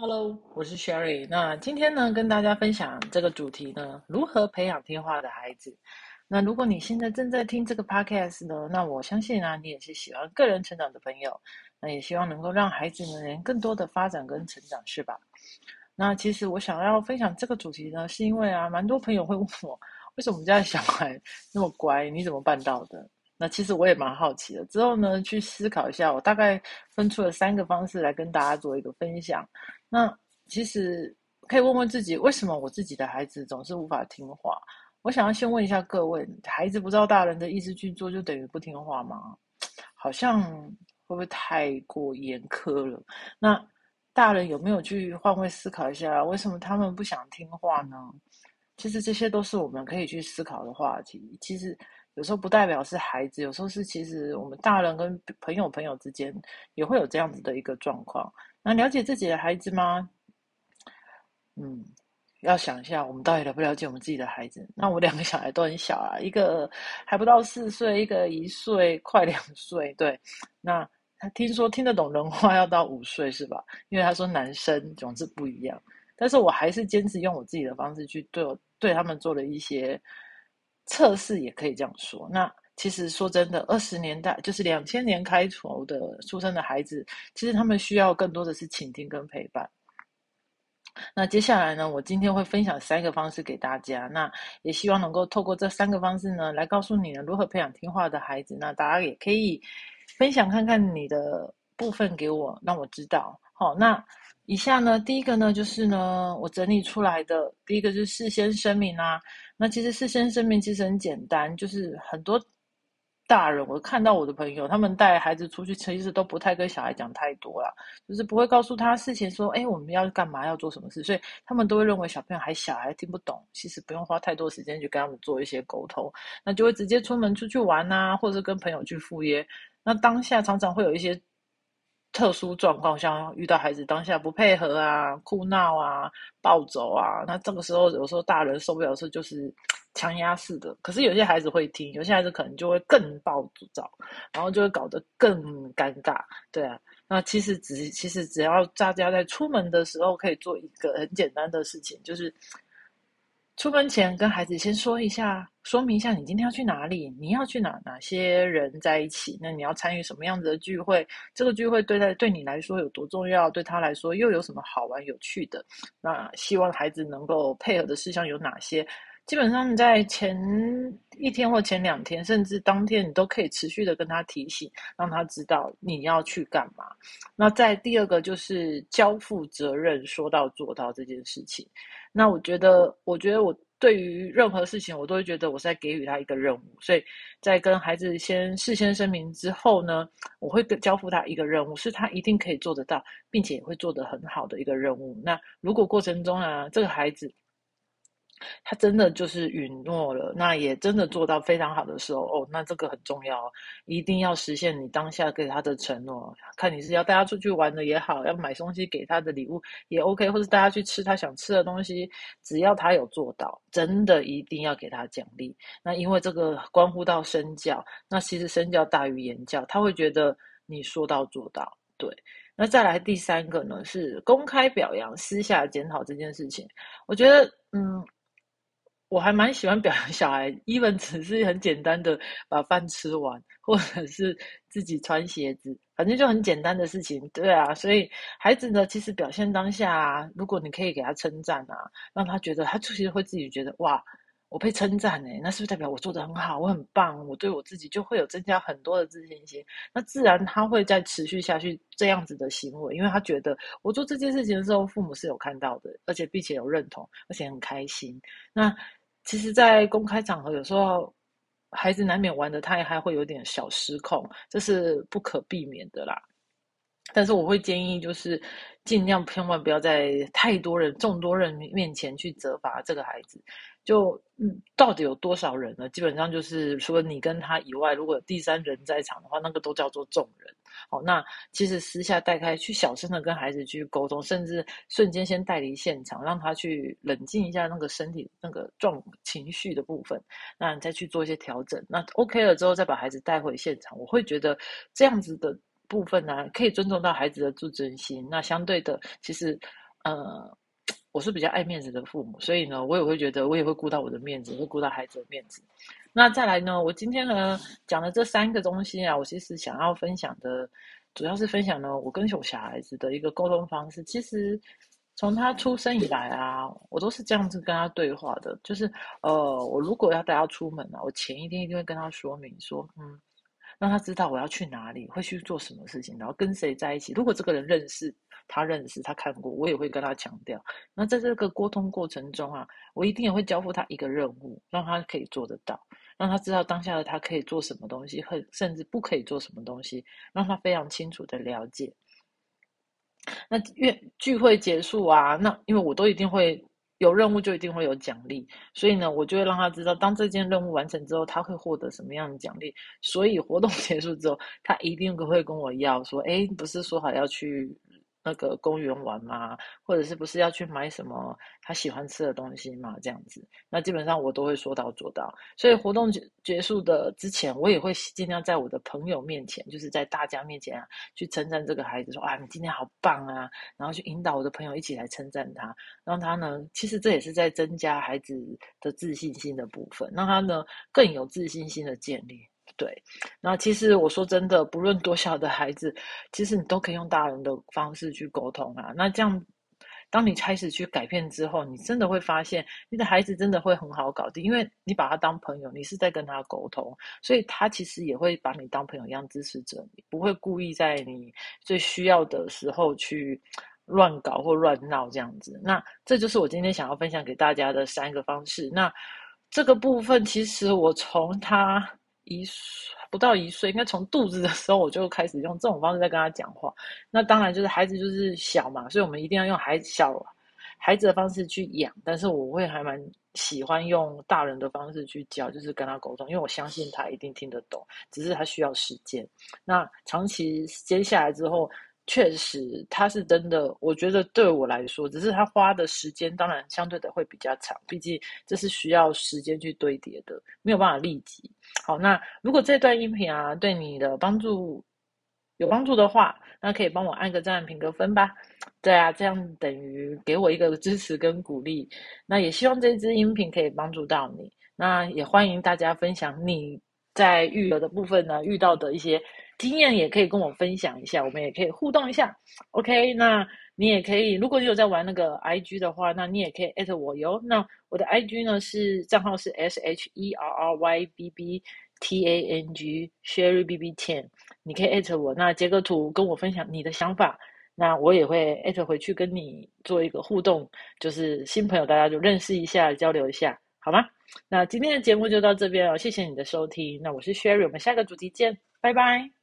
Hello，我是 Sherry。那今天呢，跟大家分享这个主题呢，如何培养听话的孩子。那如果你现在正在听这个 Podcast 呢，那我相信啊，你也是喜欢个人成长的朋友，那也希望能够让孩子们更多的发展跟成长，是吧？那其实我想要分享这个主题呢，是因为啊，蛮多朋友会问我，为什么我们家的小孩那么乖，你怎么办到的？那其实我也蛮好奇的。之后呢，去思考一下，我大概分出了三个方式来跟大家做一个分享。那其实可以问问自己，为什么我自己的孩子总是无法听话？我想要先问一下各位，孩子不知道大人的意思去做，就等于不听话吗？好像会不会太过严苛了？那大人有没有去换位思考一下，为什么他们不想听话呢？其实这些都是我们可以去思考的话题。其实有时候不代表是孩子，有时候是其实我们大人跟朋友朋友之间也会有这样子的一个状况。那了解自己的孩子吗？嗯，要想一下，我们到底了不了解我们自己的孩子？那我两个小孩都很小啊，一个还不到四岁，一个一岁快两岁。对，那他听说听得懂人话要到五岁是吧？因为他说男生总是不一样，但是我还是坚持用我自己的方式去对我对他们做了一些测试，也可以这样说。那。其实说真的，二十年代就是两千年开头的出生的孩子，其实他们需要更多的是倾听跟陪伴。那接下来呢，我今天会分享三个方式给大家，那也希望能够透过这三个方式呢，来告诉你呢如何培养听话的孩子。那大家也可以分享看看你的部分给我，让我知道。好，那以下呢，第一个呢就是呢，我整理出来的第一个就是事先声明啦。那其实事先声明其实很简单，就是很多。大人，我看到我的朋友，他们带孩子出去，其实都不太跟小孩讲太多啦，就是不会告诉他事情，说，哎，我们要干嘛，要做什么事，所以他们都会认为小朋友还小，还听不懂，其实不用花太多时间去跟他们做一些沟通，那就会直接出门出去玩啊，或者是跟朋友去赴约，那当下常常会有一些特殊状况，像遇到孩子当下不配合啊、哭闹啊、暴走啊，那这个时候有时候大人受不了的时就是。强压式的，可是有些孩子会听，有些孩子可能就会更暴躁，然后就会搞得更尴尬，对啊。那其实只其实只要大家在出门的时候可以做一个很简单的事情，就是出门前跟孩子先说一下，说明一下你今天要去哪里，你要去哪，哪些人在一起，那你要参与什么样子的聚会，这个聚会对待对你来说有多重要，对他来说又有什么好玩有趣的，那希望孩子能够配合的事项有哪些。基本上在前一天或前两天，甚至当天，你都可以持续的跟他提醒，让他知道你要去干嘛。那在第二个就是交付责任，说到做到这件事情。那我觉得，我觉得我对于任何事情，我都会觉得我是在给予他一个任务。所以在跟孩子先事先声明之后呢，我会交付他一个任务，是他一定可以做得到，并且也会做得很好的一个任务。那如果过程中啊，这个孩子，他真的就是允诺了，那也真的做到非常好的时候哦，那这个很重要，一定要实现你当下给他的承诺。看你是要带他出去玩的也好，要买东西给他的礼物也 OK，或者带他去吃他想吃的东西，只要他有做到，真的一定要给他奖励。那因为这个关乎到身教，那其实身教大于言教，他会觉得你说到做到。对，那再来第三个呢，是公开表扬，私下检讨这件事情。我觉得，嗯。我还蛮喜欢表扬小孩，even 只是很简单的把饭吃完，或者是自己穿鞋子，反正就很简单的事情，对啊。所以孩子呢，其实表现当下啊，如果你可以给他称赞啊，让他觉得他其实会自己觉得哇，我被称赞哎，那是不是代表我做的很好，我很棒，我对我自己就会有增加很多的自信心？那自然他会再持续下去这样子的行为，因为他觉得我做这件事情的时候，父母是有看到的，而且并且有认同，而且很开心。那其实，在公开场合，有时候孩子难免玩的太嗨，会有点小失控，这是不可避免的啦。但是我会建议，就是尽量千万不要在太多人、众多人面前去责罚这个孩子。就嗯，到底有多少人呢？基本上就是除了你跟他以外，如果第三人在场的话，那个都叫做众人。好，那其实私下带开去小声的跟孩子去沟通，甚至瞬间先带离现场，让他去冷静一下那个身体那个状情绪的部分，那你再去做一些调整。那 OK 了之后，再把孩子带回现场，我会觉得这样子的部分呢，可以尊重到孩子的自尊心。那相对的，其实呃，我是比较爱面子的父母，所以呢，我也会觉得我也会顾到我的面子，会顾到孩子的面子。那再来呢，我今天呢讲的这三个东西啊，我其实想要分享的，主要是分享呢我跟我小孩子的一个沟通方式。其实从他出生以来啊，我都是这样子跟他对话的，就是呃，我如果要带他出门啊，我前一天一定会跟他说明说，嗯。让他知道我要去哪里，会去做什么事情，然后跟谁在一起。如果这个人认识他，认识他看过，我也会跟他强调。那在这个沟通过程中啊，我一定也会交付他一个任务，让他可以做得到，让他知道当下的他可以做什么东西，和甚至不可以做什么东西，让他非常清楚的了解。那约聚会结束啊，那因为我都一定会。有任务就一定会有奖励，所以呢，我就会让他知道，当这件任务完成之后，他会获得什么样的奖励。所以活动结束之后，他一定会跟我要说：“哎，不是说好要去。”那个公园玩吗？或者是不是要去买什么他喜欢吃的东西嘛？这样子，那基本上我都会说到做到。所以活动结结束的之前，我也会尽量在我的朋友面前，就是在大家面前啊，去称赞这个孩子，说啊，你今天好棒啊！然后去引导我的朋友一起来称赞他，让他呢，其实这也是在增加孩子的自信心的部分，让他呢更有自信心的建立。对，那其实我说真的，不论多小的孩子，其实你都可以用大人的方式去沟通啊。那这样，当你开始去改变之后，你真的会发现，你的孩子真的会很好搞定，因为你把他当朋友，你是在跟他沟通，所以他其实也会把你当朋友一样支持着你，不会故意在你最需要的时候去乱搞或乱闹这样子。那这就是我今天想要分享给大家的三个方式。那这个部分，其实我从他。一岁不到一岁，应该从肚子的时候我就开始用这种方式在跟他讲话。那当然就是孩子就是小嘛，所以我们一定要用孩子小孩子的方式去养。但是我会还蛮喜欢用大人的方式去教，就是跟他沟通，因为我相信他一定听得懂，只是他需要时间。那长期接下来之后。确实，他是真的。我觉得对我来说，只是他花的时间，当然相对的会比较长。毕竟这是需要时间去堆叠的，没有办法立即。好，那如果这段音频啊对你的帮助有帮助的话，那可以帮我按个赞、评个分吧。对啊，这样等于给我一个支持跟鼓励。那也希望这支音频可以帮助到你。那也欢迎大家分享你在育儿的部分呢遇到的一些。经验也可以跟我分享一下，我们也可以互动一下。OK，那你也可以，如果你有在玩那个 IG 的话，那你也可以艾特我哟。那我的 IG 呢是账号是 S H E R R Y B B T A N G Sherry B B Ten，你可以艾特我，那截个图跟我分享你的想法，那我也会艾特回去跟你做一个互动，就是新朋友大家就认识一下，交流一下，好吗？那今天的节目就到这边了，谢谢你的收听。那我是 Sherry，我们下个主题见，拜拜。